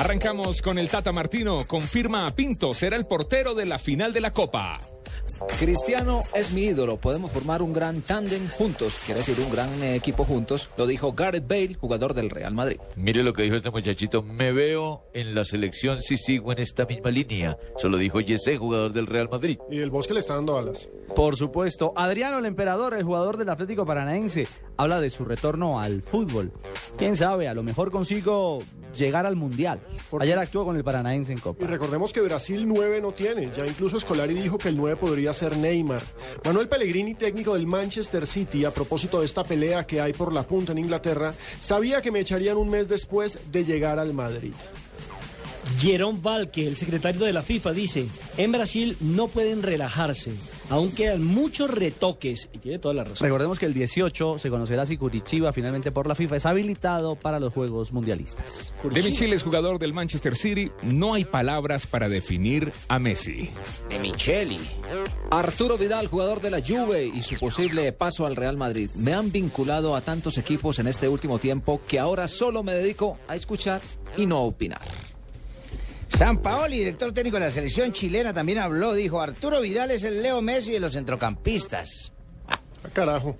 Arrancamos con el Tata Martino. Confirma a Pinto, será el portero de la final de la Copa. Cristiano es mi ídolo, podemos formar un gran tándem juntos, quiere decir un gran eh, equipo juntos, lo dijo Gareth Bale, jugador del Real Madrid. Mire lo que dijo este muchachito, me veo en la selección si sigo en esta misma línea. Se lo dijo Jesse, jugador del Real Madrid. Y el bosque le está dando alas. Por supuesto, Adriano el Emperador, el jugador del Atlético Paranaense, habla de su retorno al fútbol. Quién sabe, a lo mejor consigo llegar al Mundial. Ayer actuó con el Paranaense en Copa. Y recordemos que Brasil 9 no tiene, ya incluso Escolari dijo que el 9 podría ser Neymar. Manuel Pellegrini, técnico del Manchester City, a propósito de esta pelea que hay por la punta en Inglaterra, sabía que me echarían un mes después de llegar al Madrid. Jerome Valque, el secretario de la FIFA, dice, en Brasil no pueden relajarse, aún quedan muchos retoques, y tiene toda la razón. Recordemos que el 18 se conocerá si Curitiba finalmente por la FIFA es habilitado para los Juegos Mundialistas. De Michelis, jugador del Manchester City, no hay palabras para definir a Messi. De Micheli. Arturo Vidal, jugador de la Juve y su posible paso al Real Madrid. Me han vinculado a tantos equipos en este último tiempo que ahora solo me dedico a escuchar y no a opinar. San Paoli, director técnico de la selección chilena, también habló. Dijo, Arturo Vidal es el Leo Messi de los centrocampistas. Ah, carajo.